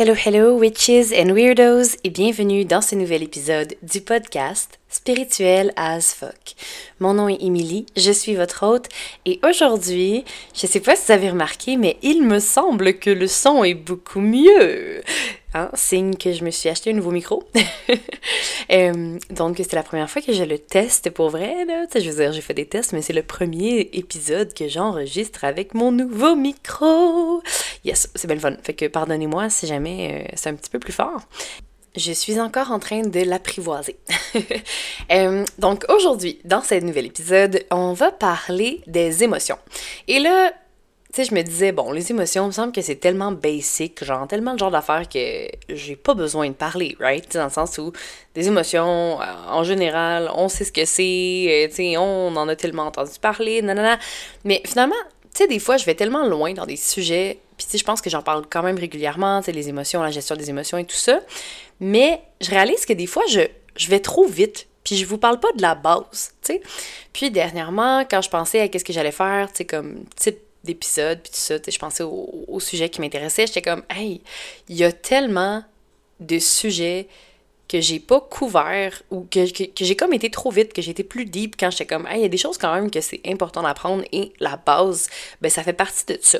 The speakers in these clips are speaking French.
Hello, hello, witches and weirdos, et bienvenue dans ce nouvel épisode du podcast Spirituel as fuck. Mon nom est Emily, je suis votre hôte, et aujourd'hui, je sais pas si vous avez remarqué, mais il me semble que le son est beaucoup mieux. Hein, signe que je me suis acheté un nouveau micro. Euh, donc, c'est la première fois que je le teste pour vrai. Je veux dire, j'ai fait des tests, mais c'est le premier épisode que j'enregistre avec mon nouveau micro. Yes, c'est belle fun. Fait que pardonnez-moi si jamais euh, c'est un petit peu plus fort. Je suis encore en train de l'apprivoiser. Euh, donc aujourd'hui, dans ce nouvel épisode, on va parler des émotions. Et là, tu sais, je me disais, bon, les émotions, il me semble que c'est tellement basic, genre tellement le genre d'affaires que j'ai pas besoin de parler, right? dans le sens où des émotions, euh, en général, on sait ce que c'est, euh, tu sais, on en a tellement entendu parler, nanana. Mais finalement, tu sais, des fois, je vais tellement loin dans des sujets, puis tu sais, je pense que j'en parle quand même régulièrement, tu sais, les émotions, la gestion des émotions et tout ça. Mais je réalise que des fois, je, je vais trop vite, puis je vous parle pas de la base, tu sais. Puis dernièrement, quand je pensais à qu'est-ce que j'allais faire, tu sais, comme type d'épisodes, puis tout ça, je pensais au, sujet qui m'intéressait, j'étais comme, hey, il y a tellement de sujets que j'ai pas couvert ou que, que, j'ai comme été trop vite, que j'ai été plus deep quand j'étais comme, hey, il y a des choses quand même que c'est important d'apprendre et la base, ben ça fait partie de ça.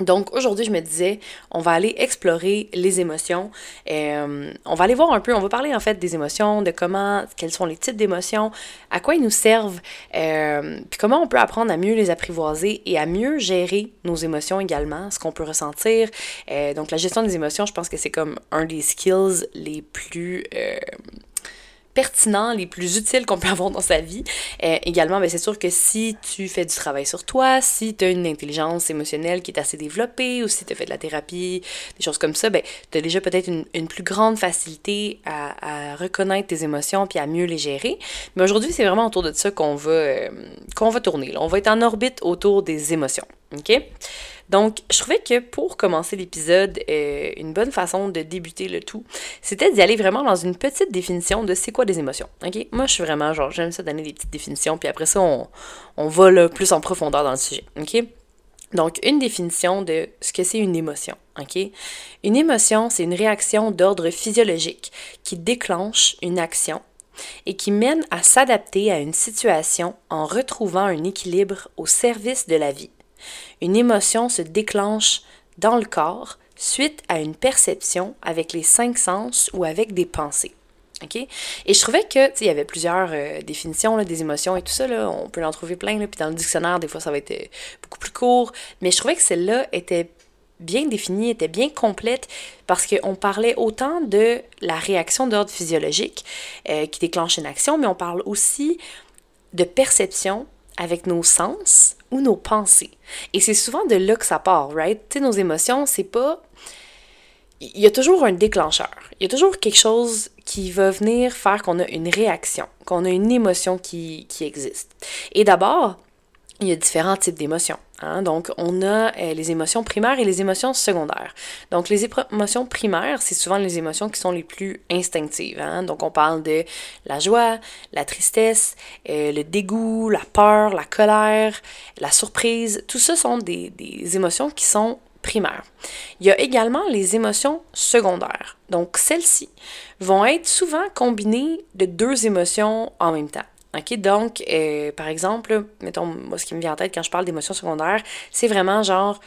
Donc aujourd'hui, je me disais, on va aller explorer les émotions. Euh, on va aller voir un peu, on va parler en fait des émotions, de comment, quels sont les types d'émotions, à quoi ils nous servent, euh, puis comment on peut apprendre à mieux les apprivoiser et à mieux gérer nos émotions également, ce qu'on peut ressentir. Euh, donc la gestion des émotions, je pense que c'est comme un des skills les plus pertinents, les plus utiles qu'on peut avoir dans sa vie. Euh, également, ben, c'est sûr que si tu fais du travail sur toi, si tu as une intelligence émotionnelle qui est assez développée, ou si tu as fait de la thérapie, des choses comme ça, ben, tu as déjà peut-être une, plus grande facilité à, reconnaître tes émotions puis à mieux les gérer. Mais aujourd'hui, c'est vraiment autour de ça qu'on va, euh, qu'on va tourner. On va être en orbite autour des émotions. OK? Donc, je trouvais que pour commencer l'épisode, euh, une bonne façon de débuter le tout, c'était d'y aller vraiment dans une petite définition de c'est quoi des émotions. OK? Moi, je suis vraiment genre, j'aime ça donner des petites définitions, puis après ça, on, on va là, plus en profondeur dans le sujet. OK? Donc, une définition de ce que c'est une émotion. OK? Une émotion, c'est une réaction d'ordre physiologique qui déclenche une action et qui mène à s'adapter à une situation en retrouvant un équilibre au service de la vie. Une émotion se déclenche dans le corps suite à une perception avec les cinq sens ou avec des pensées. Et je trouvais que, il y avait plusieurs euh, définitions des émotions et tout ça, là, on peut en trouver plein, puis dans le dictionnaire, des fois, ça va être euh, beaucoup plus court, mais je trouvais que celle-là était bien définie, était bien complète, parce qu'on parlait autant de la réaction d'ordre physiologique euh, qui déclenche une action, mais on parle aussi de perception avec nos sens ou nos pensées. Et c'est souvent de là que ça part, right? Tu nos émotions, c'est pas. Il y a toujours un déclencheur. Il y a toujours quelque chose qui va venir faire qu'on a une réaction, qu'on a une émotion qui, qui existe. Et d'abord, il y a différents types d'émotions. Hein? Donc, on a euh, les émotions primaires et les émotions secondaires. Donc, les émotions primaires, c'est souvent les émotions qui sont les plus instinctives. Hein? Donc, on parle de la joie, la tristesse, euh, le dégoût, la peur, la colère, la surprise. Tout ça sont des, des émotions qui sont primaires. Il y a également les émotions secondaires. Donc, celles-ci vont être souvent combinées de deux émotions en même temps. OK? Donc, euh, par exemple, mettons, moi, ce qui me vient en tête quand je parle d'émotions secondaires, c'est vraiment genre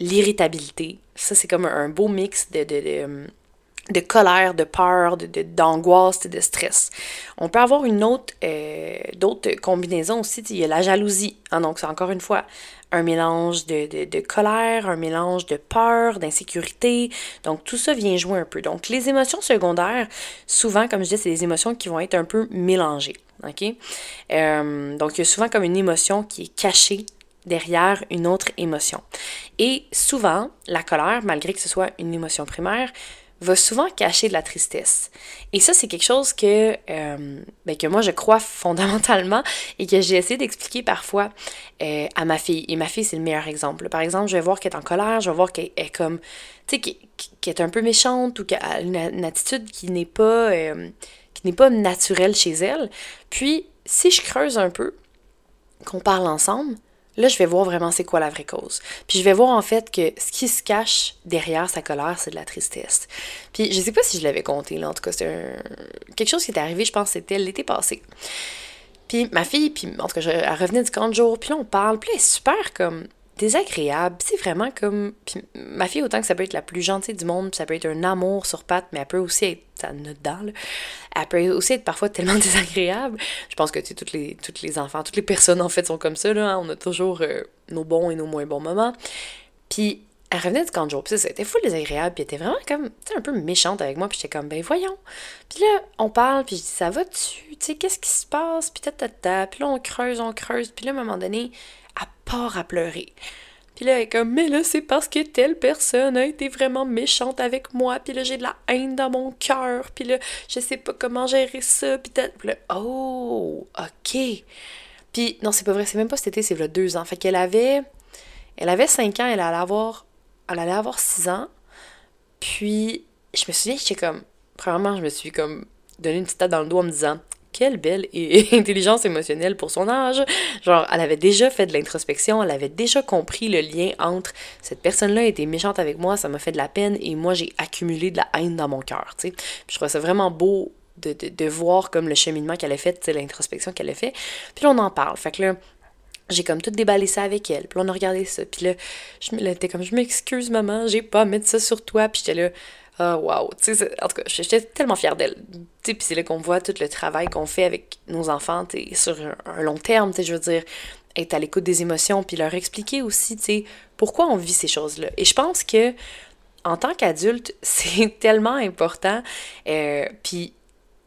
l'irritabilité. Ça, c'est comme un beau mix de, de, de, colère, de peur, de, d'angoisse et de stress. On peut avoir une autre, euh, d'autres combinaisons aussi. Il y a la jalousie. Donc, c'est encore une fois un mélange de, de, colère, un mélange de peur, d'insécurité. Donc, tout ça vient jouer un peu. Donc, les émotions secondaires, souvent, comme je dis, c'est des émotions qui vont être un peu mélangées. OK? Euh, donc, il y a souvent comme une émotion qui est cachée derrière une autre émotion. Et souvent, la colère, malgré que ce soit une émotion primaire, va souvent cacher de la tristesse. Et ça, c'est quelque chose que, euh, ben, que moi, je crois fondamentalement et que j'ai essayé d'expliquer parfois euh, à ma fille. Et ma fille, c'est le meilleur exemple. Par exemple, je vais voir qu'elle est en colère, je vais voir qu'elle est comme, tu sais, qu'elle est un peu méchante ou qu'elle a une, attitude qui n'est pas n'est pas naturel chez elle. Puis, si je creuse un peu, qu'on parle ensemble, là, je vais voir vraiment c'est quoi la vraie cause. Puis je vais voir en fait que ce qui se cache derrière sa colère, c'est de la tristesse. Puis je sais pas si je l'avais compté, là. En tout cas, c'est quelque chose qui est arrivé, je pense, c'était l'été passé. Puis ma fille, puis en tout cas, elle revenait du camp de jour, puis là, on parle, puis elle est super comme désagréable. C'est vraiment comme. Puis ma fille, autant que ça peut être la plus gentille du monde, ça peut être un amour sur patte, mais elle peut aussi être. Ça. Elle peut aussi être parfois tellement désagréable. Je pense que, tu toutes les, enfants, toutes les personnes, en fait, sont comme ça. Hein. On a toujours euh, nos bons et nos moins bons moments. Puis elle revenait du camp de jour, puis ça, c'était full désagréable, puis elle était vraiment comme, un peu méchante avec moi, puis j'étais comme, ben voyons. Puis là, on parle, puis je dis, ça va-tu? Tu sais, qu'est-ce qui se passe? Puis puis là, on creuse, on creuse, puis là, à un moment donné, à part à pleurer. Puis là, elle est comme, mais là, c'est parce que telle personne a été vraiment méchante avec moi, puis là, j'ai de la haine dans mon cœur, puis là, je sais pas comment gérer ça, puis là, oh, ok. Puis, non, c'est pas vrai, c'est même pas cet été, c'est là deux ans. Fait qu'elle avait, elle avait cinq ans, elle allait avoir, elle allait avoir six ans. Puis, je me souviens, j'étais comme, premièrement, je me suis comme donné une petite tape dans le dos en me disant, quelle belle intelligence émotionnelle pour son âge. Genre, elle avait déjà fait de l'introspection, elle avait déjà compris le lien entre cette personne-là était méchante avec moi, ça m'a fait de la peine et moi j'ai accumulé de la haine dans mon cœur. Je trouvais ça vraiment beau de, de, voir comme le cheminement qu'elle a fait, l'introspection qu'elle a fait. Puis là, on en parle. Fait que là, j'ai comme tout déballé ça avec elle. Puis là, on a regardé ça. Puis là, je me comme, je m'excuse, maman, j'ai pas à mettre ça sur toi. Puis j'étais là, ah, wow. Tu en tout cas, j'étais tellement fière d'elle. Puis c'est là qu'on voit tout le travail qu'on fait avec nos enfants, sur un, long terme, je veux dire, être à l'écoute des émotions, puis leur expliquer aussi, pourquoi on vit ces choses-là. Et je pense que, en tant qu'adulte, c'est tellement important. Euh, puis,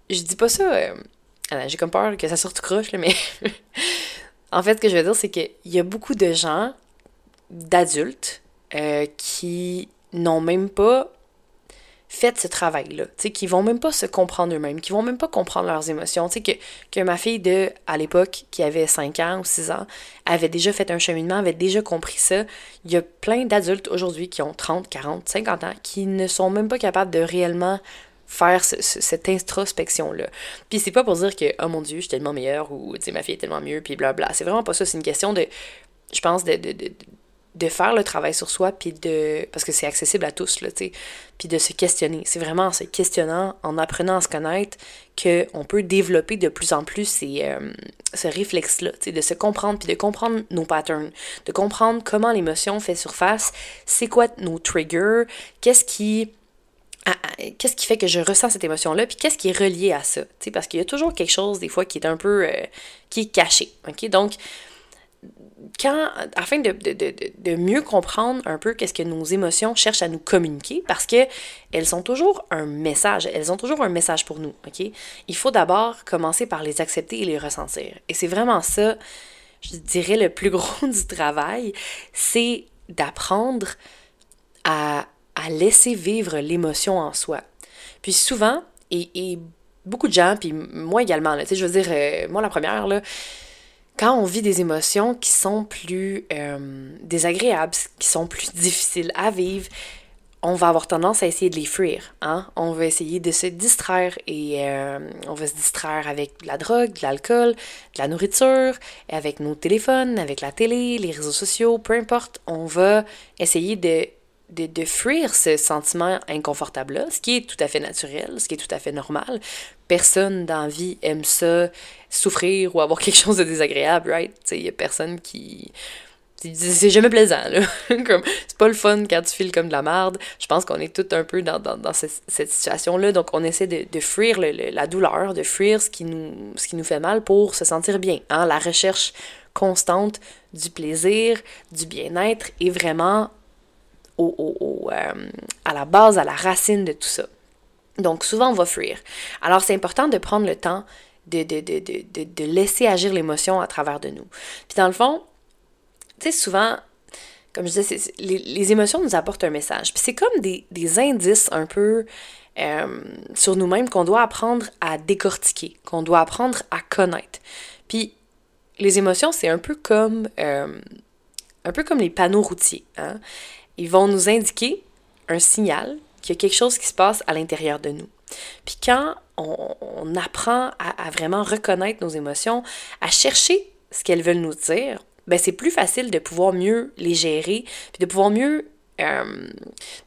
je dis pas ça. Euh, j'ai comme peur que ça sorte croche, là, mais. en fait, ce que je veux dire, c'est qu'il y a beaucoup de gens, d'adultes, euh, qui n'ont même pas faites ce travail-là, tu qui vont même pas se comprendre eux-mêmes, qui vont même pas comprendre leurs émotions, tu sais, que, que ma fille de, à l'époque, qui avait 5 ans ou 6 ans, avait déjà fait un cheminement, avait déjà compris ça. Il y a plein d'adultes aujourd'hui qui ont 30, 40, 50 ans, qui ne sont même pas capables de réellement faire cette introspection-là. Puis c'est pas pour dire que, oh mon Dieu, je suis tellement meilleure ou, tu sais, ma fille est tellement mieux, puis blabla. C'est vraiment pas ça, c'est une question de, je pense, de, de, de de faire le travail sur soi, puis de. Parce que c'est accessible à tous, là, tu sais. Puis de se questionner. C'est vraiment en se questionnant, en apprenant à se connaître, qu'on peut développer de plus en plus ces, euh, ce réflexe-là, tu sais, de se comprendre, puis de comprendre nos patterns, de comprendre comment l'émotion fait surface, c'est quoi nos triggers, qu'est-ce qui. Qu'est-ce qui fait que je ressens cette émotion-là, puis qu'est-ce qui est relié à ça, tu sais, parce qu'il y a toujours quelque chose, des fois, qui est un peu, euh, qui est caché, ok? Donc, quand, afin de, de, de, de, mieux comprendre un peu qu'est-ce que nos émotions cherchent à nous communiquer, parce que elles sont toujours un message, elles ont toujours un message pour nous, ok? Il faut d'abord commencer par les accepter et les ressentir. Et c'est vraiment ça, je dirais, le plus gros du travail, c'est d'apprendre à, à, laisser vivre l'émotion en soi. Puis souvent, et, et, beaucoup de gens, puis moi également, là, je veux dire, euh, moi la première, là, quand on vit des émotions qui sont plus euh, désagréables, qui sont plus difficiles à vivre, on va avoir tendance à essayer de les fuir. Hein? On va essayer de se distraire et euh, on va se distraire avec de la drogue, de l'alcool, de la nourriture, avec nos téléphones, avec la télé, les réseaux sociaux, peu importe. On va essayer de de, de, fuir ce sentiment inconfortable-là, ce qui est tout à fait naturel, ce qui est tout à fait normal. Personne dans la vie aime ça, souffrir ou avoir quelque chose de désagréable, right? Il y a personne qui... C'est jamais plaisant, là. c'est pas le fun quand tu files comme de la merde. Je pense qu'on est tous un peu dans, dans, cette situation-là. Donc, on essaie de, de fuir le, la douleur, de fuir ce qui, nous, ce qui nous fait mal pour se sentir bien. Hein? La recherche constante du plaisir, du bien-être est vraiment au, euh, à la base, à la racine de tout ça. Donc souvent, on va fuir. Alors c'est important de prendre le temps de, de, de, de, de laisser agir l'émotion à travers de nous. Puis dans le fond, tu sais, souvent, comme je disais, les, les, émotions nous apportent un message. Puis c'est comme des, des, indices un peu euh, sur nous-mêmes qu'on doit apprendre à décortiquer, qu'on doit apprendre à connaître. Puis les émotions, c'est un peu comme... Euh, un peu comme les panneaux routiers. Hein? Ils vont nous indiquer un signal qu'il y a quelque chose qui se passe à l'intérieur de nous. Puis quand on, apprend à, vraiment reconnaître nos émotions, à chercher ce qu'elles veulent nous dire, ben c'est plus facile de pouvoir mieux les gérer, puis de pouvoir mieux, euh,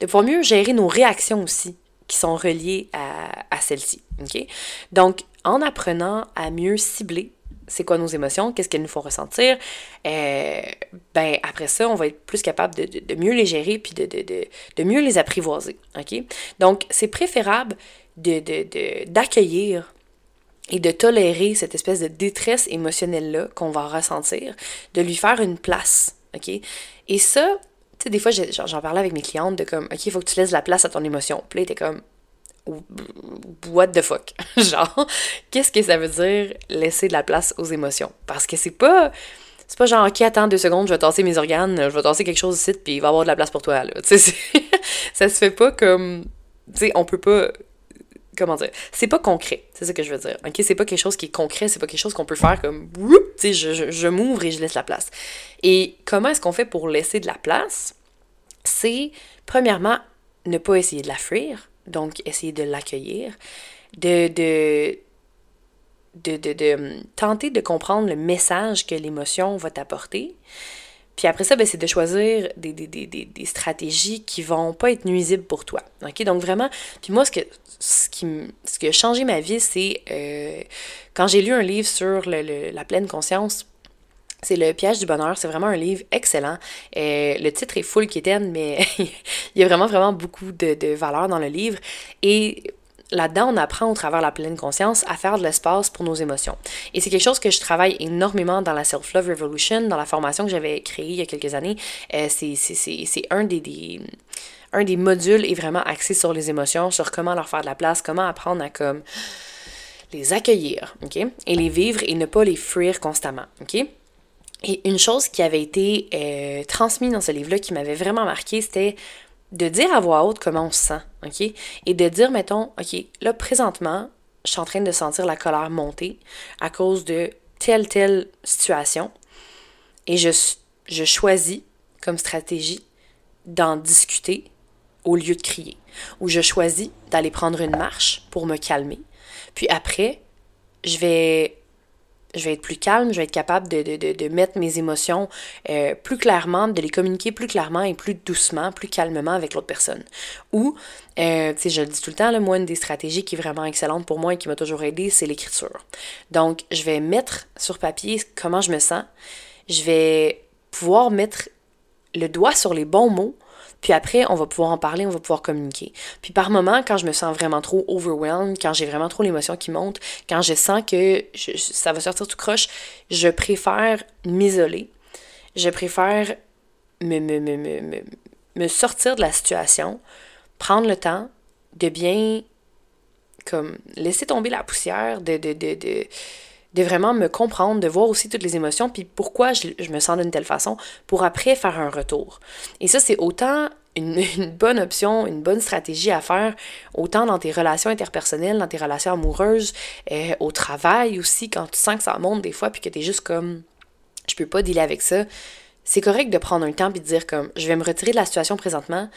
de pouvoir mieux gérer nos réactions aussi qui sont reliées à, à celles-ci. OK? Donc, en apprenant à mieux cibler c'est quoi nos émotions, qu'est-ce qu'elles nous font ressentir, euh, ben après ça, on va être plus capable de, de, mieux les gérer puis de, de, mieux les apprivoiser. OK? Donc, c'est préférable d'accueillir et de tolérer cette espèce de détresse émotionnelle-là qu'on va ressentir, de lui faire une place. OK? Et ça, tu sais, des fois, j'en parlais avec mes clientes de comme, OK, il faut que tu laisses la place à ton émotion. Puis là, comme, what the fuck? genre, qu'est-ce que ça veut dire laisser de la place aux émotions? Parce que c'est pas. C'est pas genre, ok, attends deux secondes, je vais tasser mes organes, je vais tasser quelque chose ici, puis il va y avoir de la place pour toi, là. Ça se fait pas comme. Tu sais, on peut pas. Comment dire? C'est pas concret, c'est ça que je veux dire. Ok, c'est pas quelque chose qui est concret, c'est pas quelque chose qu'on peut faire comme. Tu sais, je, je, je m'ouvre et je laisse la place. Et comment est-ce qu'on fait pour laisser de la place? C'est, premièrement, ne pas essayer de la fuir donc essayer de l'accueillir, de, de, de, hum, tenter de comprendre le message que l'émotion va t'apporter. Puis après ça, ben, c'est de choisir des, des, stratégies qui vont pas être nuisibles pour toi. OK? Donc vraiment, puis moi, ce, que, ce, qui, ce qui a changé ma vie, c'est euh, quand j'ai lu un livre sur la pleine conscience, c'est Le piège du bonheur. C'est vraiment un livre excellent. Euh, le titre est full kitten, mais il y a vraiment, vraiment beaucoup de, de valeur dans le livre. Et là-dedans, on apprend au travers la pleine conscience à faire de l'espace pour nos émotions. Et c'est quelque chose que je travaille énormément dans la Self-Love Revolution, dans la formation que j'avais créée il y a quelques années. Euh, c'est un des, des, un des modules est vraiment axé sur les émotions, sur comment leur faire de la place, comment apprendre à comme les accueillir, OK? Et les vivre et ne pas les fuir constamment, OK? Et une chose qui avait été euh, transmise dans ce livre-là qui m'avait vraiment marqué, c'était de dire à voix haute comment on se sent, OK? Et de dire, mettons, OK, là, présentement, je suis en train de sentir la colère monter à cause de telle, telle situation. Et je, je choisis comme stratégie d'en discuter au lieu de crier. Ou je choisis d'aller prendre une marche pour me calmer. Puis après, je vais je vais être plus calme, je vais être capable de, mettre mes émotions euh, plus clairement, de les communiquer plus clairement et plus doucement, plus calmement avec l'autre personne. Ou, euh, tu sais, je le dis tout le temps, là, moi, une des stratégies qui est vraiment excellente pour moi et qui m'a toujours aidé, c'est l'écriture. Donc, je vais mettre sur papier comment je me sens. Je vais pouvoir mettre le doigt sur les bons mots puis après, on va pouvoir en parler, on va pouvoir communiquer. Puis par moment, quand je me sens vraiment trop overwhelmed, quand j'ai vraiment trop l'émotion qui monte, quand je sens que ça va sortir tout croche, je préfère m'isoler. Je préfère me, me, sortir de la situation, prendre le temps de bien comme laisser tomber la poussière, de, de, de, de de vraiment me comprendre, de voir aussi toutes les émotions, puis pourquoi je, me sens d'une telle façon, pour après faire un retour. Et ça, c'est autant une, bonne option, une bonne stratégie à faire, autant dans tes relations interpersonnelles, dans tes relations amoureuses, euh, au travail aussi, quand tu sens que ça monte des fois, puis que tu es juste comme, je peux pas dealer avec ça. C'est correct de prendre un temps puis de dire comme, je vais me retirer de la situation présentement,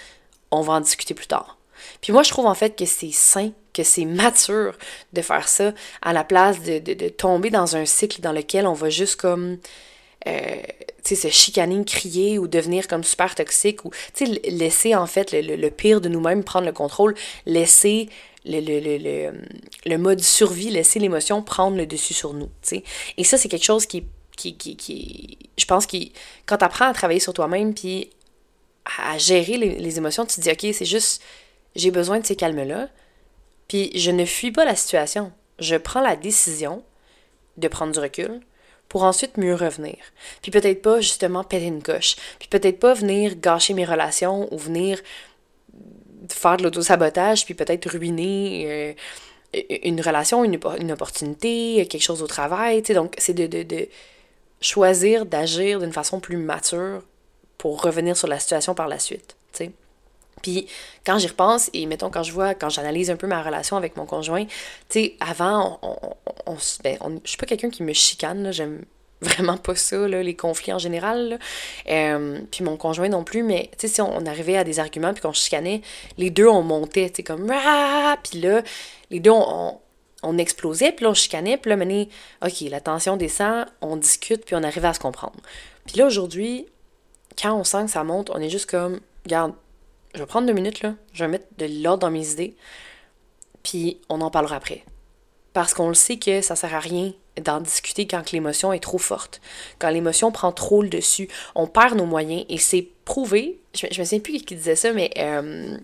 on va en discuter plus tard. Puis moi, je trouve en fait que c'est sain que c'est mature de faire ça à la place de, de, tomber dans un cycle dans lequel on va juste comme euh, tu sais, se chicaner, crier ou devenir comme super toxique ou tu sais, laisser en fait le, le, pire de nous-mêmes prendre le contrôle, laisser le, le, le, le, mode survie, laisser l'émotion prendre le dessus sur nous. tu sais. Et ça, c'est quelque chose qui, qui, qui, qui je pense, qui, quand tu apprends à travailler sur toi-même puis à gérer les, les émotions, tu te dis, OK, c'est juste, j'ai besoin de ces calmes-là puis je ne fuis pas la situation. Je prends la décision de prendre du recul pour ensuite mieux revenir. Puis peut-être pas justement péter une coche. Puis peut-être pas venir gâcher mes relations ou venir faire de l'autosabotage puis peut-être ruiner euh, une relation, une, opportunité, quelque chose au travail. sais. Donc c'est de, choisir d'agir d'une façon plus mature pour revenir sur la situation par la suite. sais. Puis quand j'y repense, et mettons quand je vois, quand j'analyse un peu ma relation avec mon conjoint, tu sais, avant, on, on, ben, je suis pas quelqu'un qui me chicane, j'aime vraiment pas ça, là, les conflits en général. Euh, puis mon conjoint non plus, mais tu sais, si on, arrivait à des arguments puis qu'on chicanait, les deux on montait, tu sais, comme ah! Puis là, les deux on, on, explosait, puis là on chicanait, puis là, mené, ok, la tension descend, on discute, puis on arrive à se comprendre. Puis là, aujourd'hui, quand on sent que ça monte, on est juste comme, regarde, je vais prendre deux minutes, là, je vais mettre de l'ordre dans mes idées, puis on en parlera après. Parce qu'on le sait que ça sert à rien d'en discuter quand l'émotion est trop forte. Quand l'émotion prend trop le dessus, on perd nos moyens et c'est prouvé. Je, je me souviens plus qui disait ça, mais euh,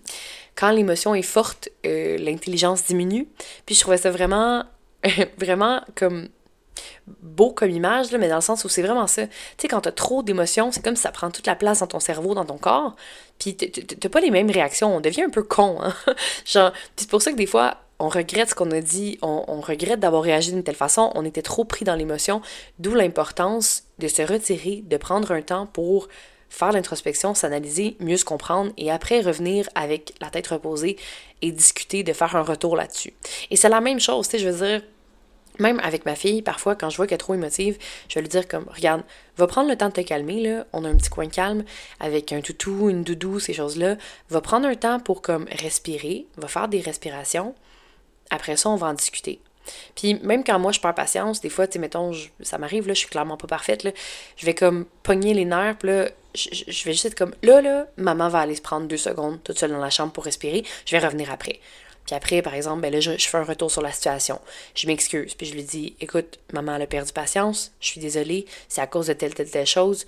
quand l'émotion est forte, euh, l'intelligence diminue. Puis je trouvais ça vraiment, vraiment comme beau comme image, là, mais dans le sens où c'est vraiment ça. Tu sais, quand t'as trop d'émotions, c'est comme si ça prend toute la place dans ton cerveau, dans ton corps, puis t'as pas les mêmes réactions. On devient un peu con, hein? Genre, c'est pour ça que des fois, on regrette ce qu'on a dit, on, regrette d'avoir réagi d'une telle façon, on était trop pris dans l'émotion, d'où l'importance de se retirer, de prendre un temps pour faire l'introspection, s'analyser, mieux se comprendre et après revenir avec la tête reposée et discuter, de faire un retour là-dessus. Et c'est la même chose, tu sais, je veux dire, même avec ma fille, parfois, quand je vois qu'elle est trop émotive, je vais lui dire comme, regarde, va prendre le temps de te calmer, là. On a un petit coin calme avec un toutou, une doudou, ces choses-là. Va prendre un temps pour comme respirer, va faire des respirations. Après ça, on va en discuter. Puis même quand moi je perds patience, des fois, tu sais, mettons, ça m'arrive, là, je suis clairement pas parfaite, là, je vais comme pogner les nerfs, là, je, je, vais juste être comme, là, là, maman va aller se prendre deux secondes toute seule dans la chambre pour respirer, je vais revenir après. Puis après, par exemple, ben là, je, fais un retour sur la situation. Je m'excuse, puis je lui dis, écoute, maman, elle a perdu patience, je suis désolée, c'est à cause de telle, telle, telle chose,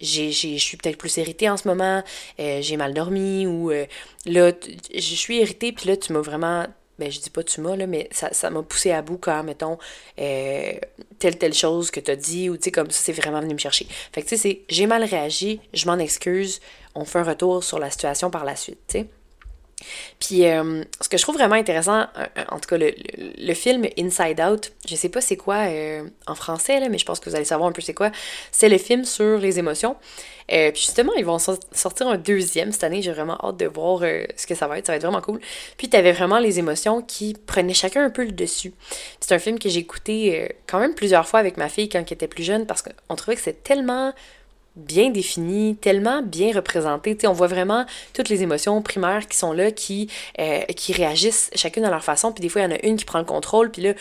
je suis peut-être plus irritée en ce moment, euh, j'ai mal dormi, ou euh, là, je suis irritée, puis là, tu m'as vraiment ben je dis pas tu m'as, là, mais ça m'a poussé à bout quand, mettons, euh, telle, telle chose que t'as dit, ou tu sais, comme ça, c'est vraiment venu me chercher. Fait que tu sais, c'est j'ai mal réagi, je m'en excuse, on fait un retour sur la situation par la suite, tu sais. Puis, euh, ce que je trouve vraiment intéressant, euh, en tout cas, le, film Inside Out, je sais pas c'est quoi en français, là, mais je pense que vous allez savoir un peu c'est quoi. C'est le film sur les émotions. Euh, puis justement, ils vont sortir un deuxième cette année. J'ai vraiment hâte de voir euh, ce que ça va être. Ça va être vraiment cool. Puis t'avais vraiment les émotions qui prenaient chacun un peu le dessus. C'est un film que j'ai écouté euh, quand même plusieurs fois avec ma fille quand elle était plus jeune parce qu'on trouvait que c'est tellement bien défini, tellement bien représenté. sais, on voit vraiment toutes les émotions primaires qui sont là, qui, euh, qui réagissent chacune à leur façon. Puis des fois, il y en a une qui prend le contrôle, puis là,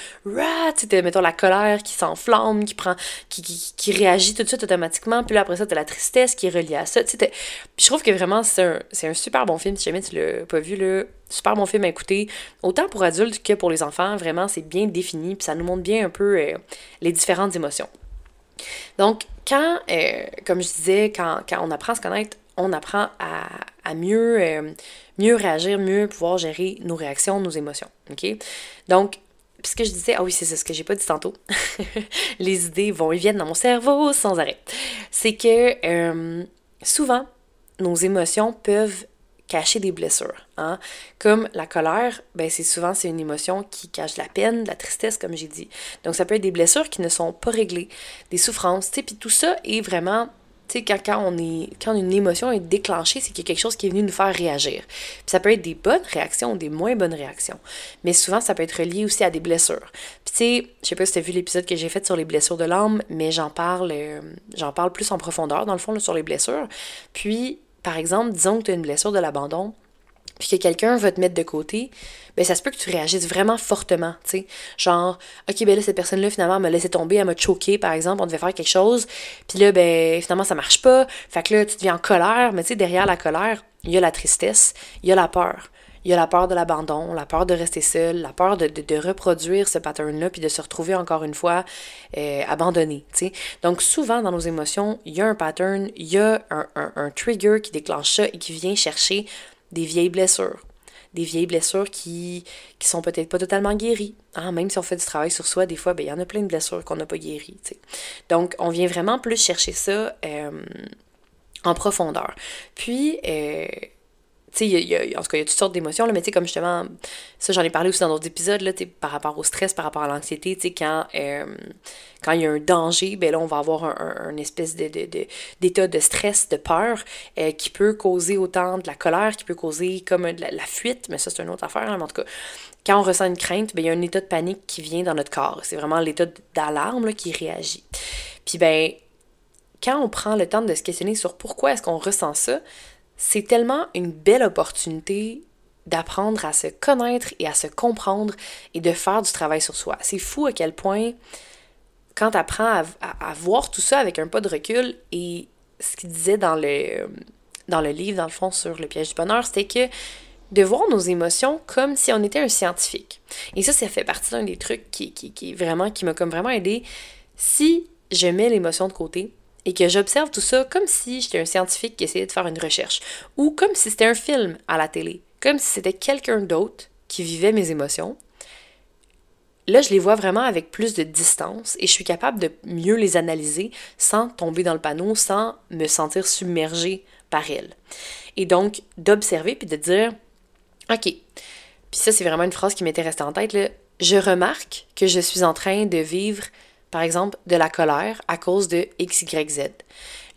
sais, mettons la colère qui s'enflamme, qui prend, qui, réagit tout de suite automatiquement. Puis là, après ça, t'as la tristesse qui est reliée à ça. Je trouve que vraiment, c'est un, un super bon film. Si jamais tu l'as pas vu, là, super bon film à écouter. Autant pour adultes que pour les enfants, vraiment, c'est bien défini, puis ça nous montre bien un peu euh, les différentes émotions. Donc, quand, euh, comme je disais, quand, on apprend à se connaître, on apprend à, mieux, euh, mieux réagir, mieux pouvoir gérer nos réactions, nos émotions. OK? Donc, ce que je disais, ah oui, c'est ce que j'ai pas dit tantôt. les idées vont et viennent dans mon cerveau sans arrêt. C'est que euh, souvent, nos émotions peuvent cacher des blessures. Hein? Comme la colère, ben c'est souvent c'est une émotion qui cache la peine, la tristesse, comme j'ai dit. Donc ça peut être des blessures qui ne sont pas réglées, des souffrances, tu puis tout ça est vraiment quand, quand, on est, quand une émotion est déclenchée, c'est qu'il y a quelque chose qui est venu nous faire réagir. Puis ça peut être des bonnes réactions ou des moins bonnes réactions. Mais souvent, ça peut être lié aussi à des blessures. Puis tu sais, je sais pas si tu as vu l'épisode que j'ai fait sur les blessures de l'âme, mais j'en parle, euh, j'en parle plus en profondeur, dans le fond, sur les blessures. Puis, par exemple, disons que tu as une blessure de l'abandon, puis que quelqu'un va te mettre de côté, ben ça se peut que tu réagisses vraiment fortement, tu sais. Genre, ok, ben là, cette personne-là, finalement, m'a laissé tomber, elle m'a choqué, par exemple, on devait faire quelque chose, puis là, ben, finalement, ça marche pas. Fait que là, tu deviens en colère, mais tu sais, derrière la colère, il y a la tristesse, il y a la peur. Il y a la peur de l'abandon, la peur de rester seul, la peur de, de, reproduire ce pattern-là, puis de se retrouver encore une fois euh, abandonné. sais. Donc souvent dans nos émotions, il y a un pattern, il y a un, un, trigger qui déclenche ça et qui vient chercher des vieilles blessures. Des vieilles blessures qui, qui sont peut-être pas totalement guéries. Hein? Même si on fait du travail sur soi, des fois, ben, il y en a plein de blessures qu'on n'a pas guéries. Donc, on vient vraiment plus chercher ça euh, en profondeur. Puis, euh, tu sais, en tout cas, il y a toutes sortes d'émotions, mais tu sais, comme justement, ça, j'en ai parlé aussi dans d'autres épisodes, là, par rapport au stress, par rapport à l'anxiété, tu sais, quand, euh, quand il y a un danger, ben là, on va avoir un, espèce de, de, d'état de, stress, de peur, euh, qui peut causer autant de la colère, qui peut causer comme de la, fuite, mais ça, c'est une autre affaire, mais en tout cas, quand on ressent une crainte, ben il y a un état de panique qui vient dans notre corps. C'est vraiment l'état d'alarme, qui réagit. Puis, ben, quand on prend le temps de se questionner sur pourquoi est-ce qu'on ressent ça, c'est tellement une belle opportunité d'apprendre à se connaître et à se comprendre et de faire du travail sur soi. C'est fou à quel point quand tu apprends à, voir tout ça avec un pas de recul, et ce qu'il disait dans le, dans le livre, dans le fond, sur le piège du bonheur, c'était que de voir nos émotions comme si on était un scientifique. Et ça, ça fait partie d'un des trucs qui, qui, qui vraiment, qui m'a comme vraiment aidé. Si je mets l'émotion de côté et que j'observe tout ça comme si j'étais un scientifique qui essayait de faire une recherche, ou comme si c'était un film à la télé, comme si c'était quelqu'un d'autre qui vivait mes émotions, là, je les vois vraiment avec plus de distance et je suis capable de mieux les analyser sans tomber dans le panneau, sans me sentir submergée par elles. Et donc, d'observer puis de dire, OK, puis ça, c'est vraiment une phrase qui m'était restée en tête, là. je remarque que je suis en train de vivre, par exemple, de la colère à cause de X, Y, Z.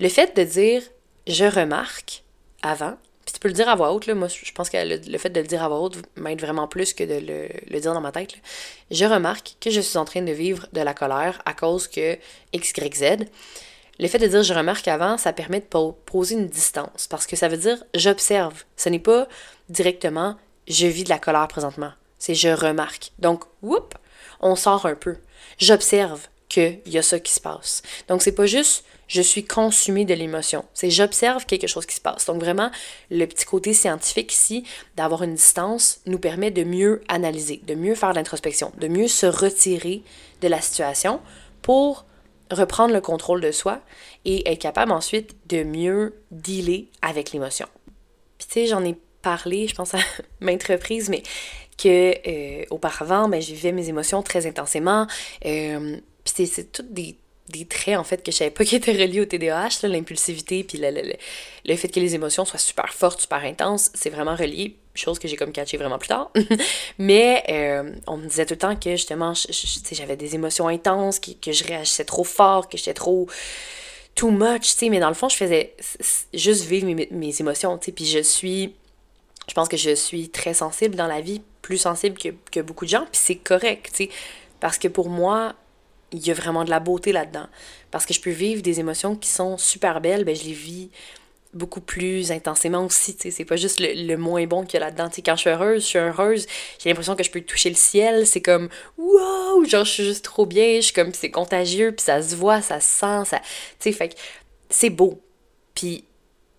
Le fait de dire je remarque avant, puis tu peux le dire à voix haute, là, moi je pense que le, fait de le dire à voix haute m'aide vraiment plus que de le, dire dans ma tête. Je remarque que je suis en train de vivre de la colère à cause que X, Y, Z. Le fait de dire je remarque avant, ça permet de poser une distance parce que ça veut dire j'observe. Ce n'est pas directement je vis de la colère présentement. C'est je remarque. Donc, whoop, on sort un peu. J'observe qu'il y a ça qui se passe. Donc, c'est pas juste je suis consumé de l'émotion. C'est j'observe quelque chose qui se passe. Donc vraiment, le petit côté scientifique ici, d'avoir une distance, nous permet de mieux analyser, de mieux faire l'introspection, de mieux se retirer de la situation pour reprendre le contrôle de soi et être capable ensuite de mieux dealer avec l'émotion. Puis tu sais, j'en ai parlé, je pense à maintes reprises, mais que euh, auparavant, ben, je vivais mes émotions très intensément. Euh, puis c'est toutes des des traits en fait que je savais pas qui étaient reliés au TDAH, l'impulsivité puis le, fait que les émotions soient super fortes, super intenses, c'est vraiment relié, chose que j'ai comme catché vraiment plus tard. Mais euh, on me disait tout le temps que justement j'avais des émotions intenses, que, je réagissais trop fort, que j'étais trop too much, tu sais, mais dans le fond, je faisais juste vivre mes, émotions, tu sais, puis je suis je pense que je suis très sensible dans la vie, plus sensible que, que beaucoup de gens, puis c'est correct, tu sais, parce que pour moi, il y a vraiment de la beauté là-dedans. Parce que je peux vivre des émotions qui sont super belles, ben je les vis beaucoup plus intensément aussi, c'est pas juste le, moins bon qu'il y a là-dedans, tu quand je suis heureuse, je suis heureuse, j'ai l'impression que je peux toucher le ciel, c'est comme, wow, genre, je suis juste trop bien, je suis comme, c'est contagieux, puis ça se voit, ça se sent, ça, tu sais, fait c'est beau. Puis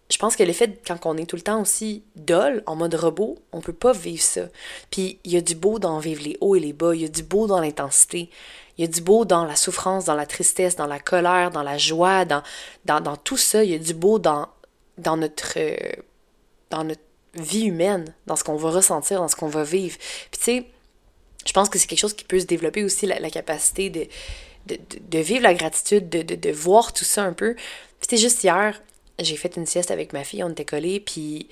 je pense que le fait, quand on est tout le temps aussi dol, en mode robot, on peut pas vivre ça. Puis il y a du beau dans vivre les hauts et les bas, il y a du beau dans l'intensité. Il y a du beau dans la souffrance, dans la tristesse, dans la colère, dans la joie, dans, dans, tout ça. Il y a du beau dans, dans, notre, dans notre vie humaine, dans ce qu'on va ressentir, dans ce qu'on va vivre. Puis tu sais, je pense que c'est quelque chose qui peut se développer aussi, la, capacité de, de, vivre la gratitude, de, de, voir tout ça un peu. Puis tu juste hier, j'ai fait une sieste avec ma fille, on était collés, puis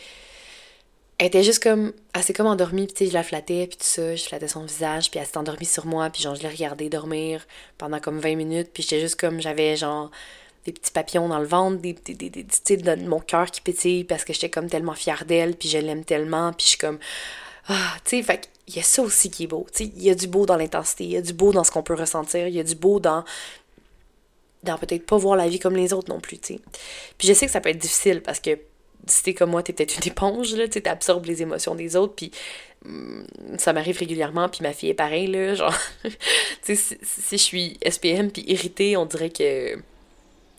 elle était juste comme, elle s'est comme endormie, puis tu sais, je la flattais, puis tout ça, je flattais son visage, puis elle s'est endormie sur moi, puis genre, je l'ai regardée dormir pendant comme 20 minutes, puis j'étais juste comme, j'avais genre des petits papillons dans le ventre, des, des, des, des tu sais, mon cœur qui pétille parce que j'étais comme tellement fière d'elle, puis je l'aime tellement, puis je suis comme, ah, tu sais, fait il y a ça aussi qui est beau, tu sais, il y a du beau dans l'intensité, il y a du beau dans ce qu'on peut ressentir, il y a du beau dans dans peut-être pas voir la vie comme les autres non plus, tu sais. Puis je sais que ça peut être difficile parce que si t'es comme moi, t'es peut-être une éponge, là, tu absorbes les émotions des autres, puis mm, ça m'arrive régulièrement, puis ma fille est pareille, là, genre, tu sais, si, je suis SPM puis irritée, on dirait que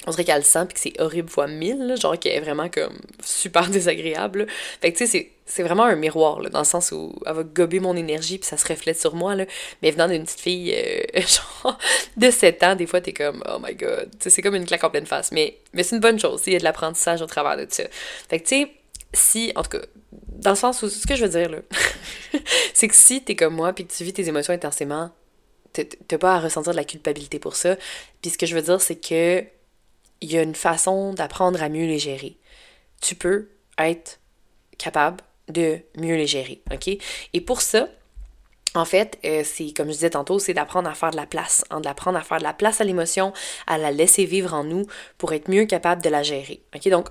on dirait qu'elle le sent puis que c'est horrible fois mille, genre qu'elle est vraiment comme super désagréable. Fait que tu sais, c'est vraiment un miroir, là, dans le sens où elle va gober mon énergie puis ça se reflète sur moi, là. Mais venant d'une petite fille, euh, genre, de 7 ans, des fois, t'es comme, oh my god. C'est comme une claque en pleine face. Mais, mais c'est une bonne chose, il y a de l'apprentissage au travers de ça. Fait que tu sais, si, en tout cas, dans le sens où, ce que je veux dire, là, c'est que si t'es comme moi puis que tu vis tes émotions intensément, t'as pas à ressentir de la culpabilité pour ça. Puis ce que je veux dire, c'est que il y a une façon d'apprendre à mieux les gérer. Tu peux être capable de mieux les gérer, OK? Et pour ça, en fait, euh, c'est comme je disais tantôt, c'est d'apprendre à faire de la place, hein, d'apprendre à faire de la place à l'émotion, à la laisser vivre en nous pour être mieux capable de la gérer. OK? Donc,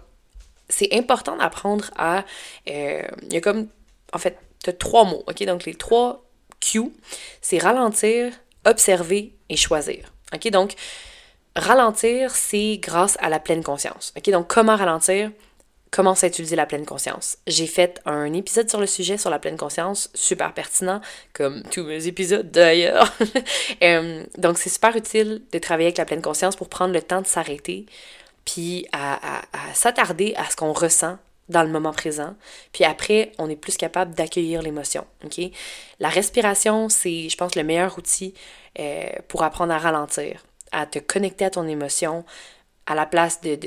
c'est important d'apprendre à. Euh, il y a comme. En fait, tu as trois mots. OK? Donc, les trois Q, c'est ralentir, observer et choisir. OK? Donc, Ralentir, c'est grâce à la pleine conscience. OK? Donc, comment ralentir? Commence à utiliser la pleine conscience? J'ai fait un épisode sur le sujet, sur la pleine conscience, super pertinent, comme tous mes épisodes d'ailleurs. Donc, c'est super utile de travailler avec la pleine conscience pour prendre le temps de s'arrêter, puis à, à s'attarder à ce qu'on ressent dans le moment présent. Puis après, on est plus capable d'accueillir l'émotion. OK? La respiration, c'est, je pense, le meilleur outil euh, pour apprendre à ralentir, à te connecter à ton émotion à la place de,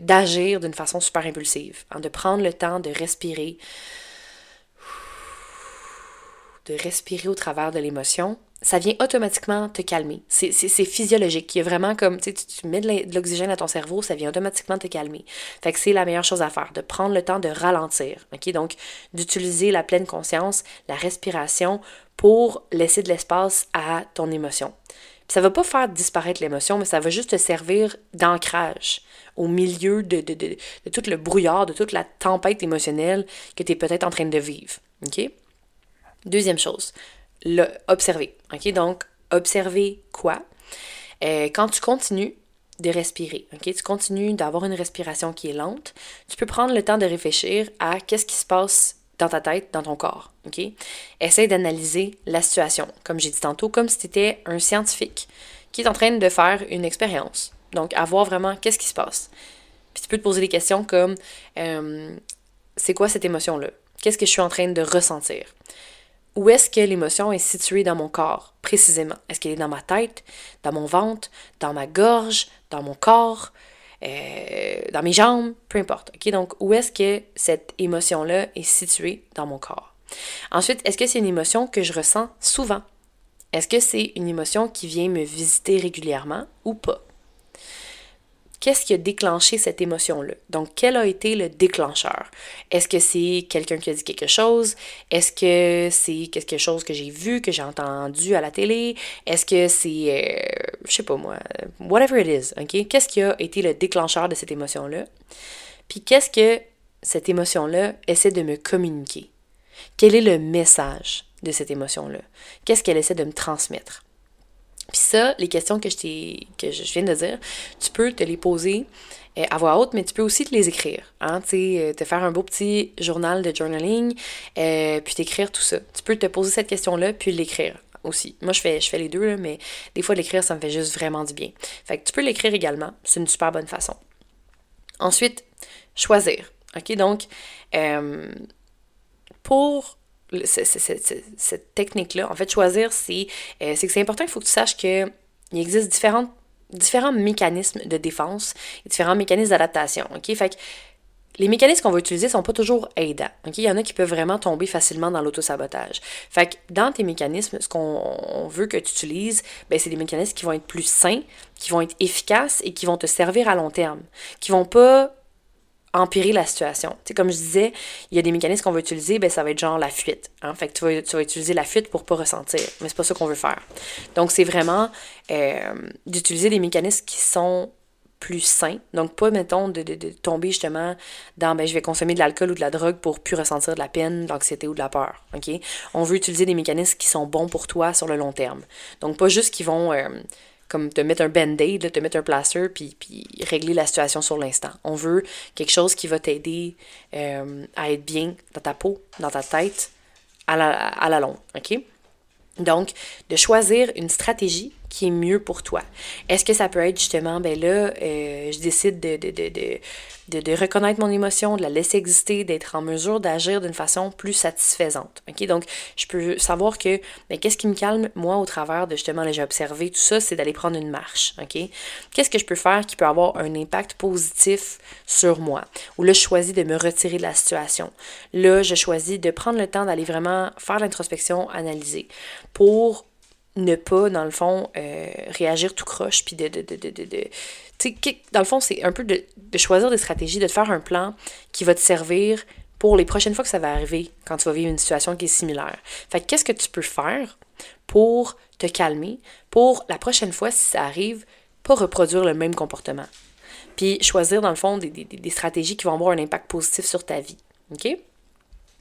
d'agir d'une façon super impulsive. Hein, de prendre le temps de respirer, de respirer au travers de l'émotion, ça vient automatiquement te calmer. C'est physiologique. Il y a vraiment comme, tu, tu mets de l'oxygène à ton cerveau, ça vient automatiquement te calmer. Fait que c'est la meilleure chose à faire, de prendre le temps de ralentir. OK? Donc, d'utiliser la pleine conscience, la respiration pour laisser de l'espace à ton émotion. Ça ça va pas faire disparaître l'émotion, mais ça va juste te servir d'ancrage au milieu de, tout le brouillard, de toute la tempête émotionnelle que tu es peut-être en train de vivre. Deuxième chose, le, observer. OK? Donc, observer quoi? Euh, quand tu continues de respirer? Tu continues d'avoir une respiration qui est lente, tu peux prendre le temps de réfléchir à qu'est-ce qui se passe dans ta tête, dans ton corps, OK? Essaye d'analyser la situation, comme j'ai dit tantôt, comme si tu étais un scientifique qui est en train de faire une expérience. Donc, à voir vraiment qu'est-ce qui se passe. Puis tu peux te poser des questions comme euh, c'est quoi cette émotion-là? Qu'est-ce que je suis en train de ressentir? où est-ce que l'émotion est située dans mon corps, précisément? Est-ce qu'elle est dans ma tête, dans mon ventre, dans ma gorge, dans mon corps, euh, dans mes jambes, peu importe. Donc, où est-ce que cette émotion-là est située dans mon corps? Ensuite, est-ce que c'est une émotion que je ressens souvent? Est-ce que c'est une émotion qui vient me visiter régulièrement ou pas? Qu'est-ce qui a déclenché cette émotion-là? Donc, quel a été le déclencheur? Est-ce que c'est quelqu'un qui a dit quelque chose? Est-ce que c'est quelque chose que j'ai vu, que j'ai entendu à la télé? Est-ce que c'est, euh, je sais pas moi, whatever it is, ok? Qu'est-ce qui a été le déclencheur de cette émotion-là? Puis qu'est-ce que cette émotion-là essaie de me communiquer? Quel est le message de cette émotion-là? Qu'est-ce qu'elle essaie de me transmettre? Puis ça, les questions que je, que je viens de dire, tu peux te les poser euh, à voix haute, mais tu peux aussi te les écrire. Hein, euh, te faire un beau petit journal de journaling, euh, puis t'écrire tout ça. Tu peux te poser cette question-là, puis l'écrire aussi. Moi, je fais, je fais les deux, là, mais des fois, l'écrire, ça me fait juste vraiment du bien. Fait que tu peux l'écrire également. C'est une super bonne façon. Ensuite, choisir. OK? Donc, pour cette technique-là, en fait, choisir, c'est euh, que c'est important, il faut que tu saches qu'il existe différentes, différents mécanismes de défense et différents mécanismes d'adaptation. OK? Fait que les mécanismes qu'on va utiliser sont pas toujours aidants. OK? Il y en a qui peuvent vraiment tomber facilement dans l'autosabotage. Fait que dans tes mécanismes, ce qu'on veut que tu utilises, ben, c'est des mécanismes qui vont être plus sains, qui vont être efficaces et qui vont te servir à long terme, qui vont pas empirer la situation. Tu comme je disais, il y a des mécanismes qu'on va utiliser, ben ça va être genre la fuite. Hein? Fait tu vas, tu vas utiliser la fuite pour pas ressentir, mais c'est pas ça qu'on veut faire. Donc c'est vraiment euh, d'utiliser des mécanismes qui sont plus sains. Donc pas, mettons, de, de, de, tomber justement dans ben, je vais consommer de l'alcool ou de la drogue pour plus ressentir de la peine, de l'anxiété ou de la peur. On veut utiliser des mécanismes qui sont bons pour toi sur le long terme. Donc pas juste qui vont euh, comme te mettre un band-aid, te mettre un plaster, puis, puis régler la situation sur l'instant. On veut quelque chose qui va t'aider euh, à être bien dans ta peau, dans ta tête, à la, à la longue, OK? Donc, de choisir une stratégie qui est mieux pour toi. Est-ce que ça peut être justement, ben là, euh, je décide de, reconnaître mon émotion, de la laisser exister, d'être en mesure d'agir d'une façon plus satisfaisante. OK? Donc, je peux savoir que, ben, qu'est-ce qui me calme, moi, au travers de justement, j'ai observé tout ça, c'est d'aller prendre une marche. OK? Qu'est-ce que je peux faire qui peut avoir un impact positif sur moi? Ou là, je choisis de me retirer de la situation. Là, je choisis de prendre le temps d'aller vraiment faire l'introspection, analyser pour ne pas, dans le fond, euh, réagir tout croche, puis de... de, de, dans le fond, c'est un peu de, choisir des stratégies, de te faire un plan qui va te servir pour les prochaines fois que ça va arriver, quand tu vas vivre une situation qui est similaire. Fait qu'est-ce que tu peux faire pour te calmer, pour la prochaine fois, si ça arrive, pas reproduire le même comportement? Puis choisir, dans le fond, des, des, des stratégies qui vont avoir un impact positif sur ta vie. OK?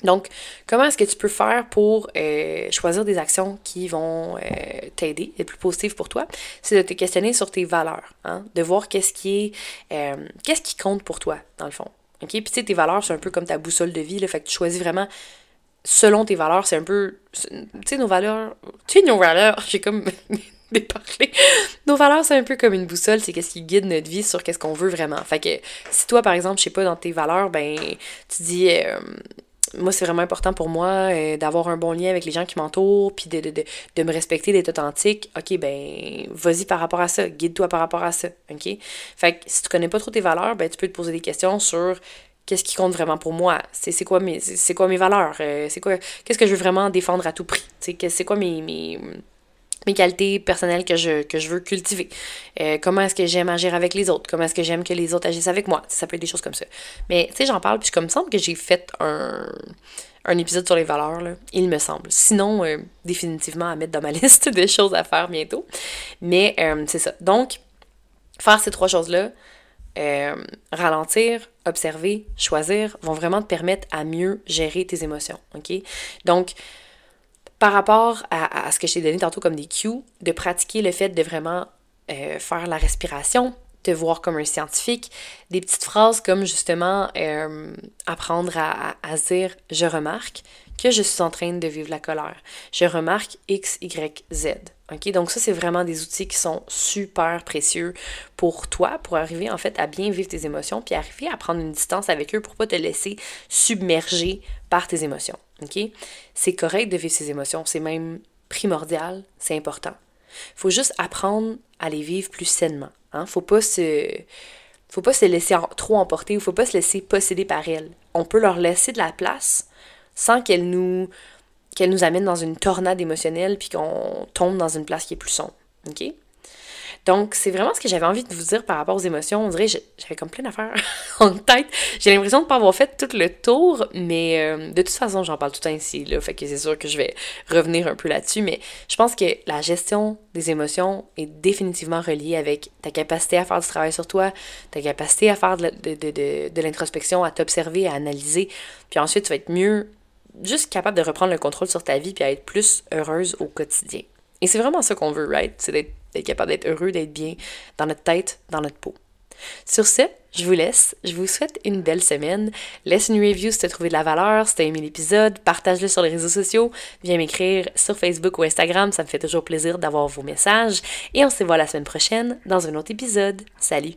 Donc, comment est-ce que tu peux faire pour euh, choisir des actions qui vont euh, t'aider, être plus positives pour toi? C'est de te questionner sur tes valeurs, hein? de voir qu'est-ce qui est, euh, qu'est-ce qui compte pour toi, dans le fond. OK? Puis tu sais, tes valeurs, c'est un peu comme ta boussole de vie, là, fait que tu choisis vraiment selon tes valeurs, c'est un peu. Tu sais, nos valeurs. Tu sais, nos valeurs, j'ai comme déparlé. Nos valeurs, c'est un peu comme une boussole, c'est qu'est-ce qui guide notre vie sur qu'est-ce qu'on veut vraiment. Fait que si toi, par exemple, je sais pas, dans tes valeurs, ben, tu dis. Moi, c'est vraiment important pour moi euh, d'avoir un bon lien avec les gens qui m'entourent, puis de, de, de, de, me respecter, d'être authentique. OK, ben, vas-y par rapport à ça. Guide-toi par rapport à ça. OK? Fait que si tu connais pas trop tes valeurs, ben, tu peux te poser des questions sur qu'est-ce qui compte vraiment pour moi? C'est quoi mes quoi mes valeurs? Euh, c'est quoi qu'est-ce que je veux vraiment défendre à tout prix? C'est quoi mes mes qualités personnelles que je, que je veux cultiver. Euh, comment est-ce que j'aime agir avec les autres? Comment est-ce que j'aime que les autres agissent avec moi? Ça peut être des choses comme ça. Mais tu sais, j'en parle, puis il me semble que j'ai fait un, un épisode sur les valeurs, là, il me semble. Sinon, euh, définitivement à mettre dans ma liste de choses à faire bientôt. Mais c'est ça. Donc, faire ces trois choses-là, euh, ralentir, observer, choisir vont vraiment te permettre à mieux gérer tes émotions. OK? Donc, par rapport à, ce que je t'ai donné tantôt comme des cues, de pratiquer le fait de vraiment euh, faire la respiration, te voir comme un scientifique, des petites phrases comme justement euh, apprendre à, à, dire je remarque que je suis en train de vivre la colère. Je remarque X, Y, Z. Donc ça, c'est vraiment des outils qui sont super précieux pour toi, pour arriver en fait à bien vivre tes émotions, puis arriver à prendre une distance avec eux pour pas te laisser submerger par tes émotions. OK? C'est correct de vivre ces émotions, c'est même primordial, c'est important. Faut juste apprendre à les vivre plus sainement. Hein? Faut pas se faut pas se laisser trop emporter ou faut pas se laisser posséder par elles. On peut leur laisser de la place sans qu'elles nous qu'elle nous amène dans une tornade émotionnelle puis qu'on tombe dans une place qui est plus sombre. OK? Donc, c'est vraiment ce que j'avais envie de vous dire par rapport aux émotions. On dirait j'avais comme plein d'affaires en tête. J'ai l'impression de ne pas avoir fait tout le tour, mais euh, de toute façon, j'en parle tout ici, là. Fait que c'est sûr que je vais revenir un peu là-dessus. Mais je pense que la gestion des émotions est définitivement reliée avec ta capacité à faire du travail sur toi, ta capacité à faire de, de, de l'introspection, à t'observer, à analyser. Puis ensuite, tu vas être mieux juste capable de reprendre le contrôle sur ta vie puis à être plus heureuse au quotidien. Et c'est vraiment ça qu'on veut, right? C'est d'être capable d'être heureux, d'être bien dans notre tête, dans notre peau. Sur ce, je vous laisse. Je vous souhaite une belle semaine. Laisse une review si tu as trouvé de la valeur, si tu as aimé l'épisode. Partage-le sur les réseaux sociaux. Viens m'écrire sur Facebook ou Instagram. Ça me fait toujours plaisir d'avoir vos messages. Et on se voit la semaine prochaine dans un autre épisode. Salut!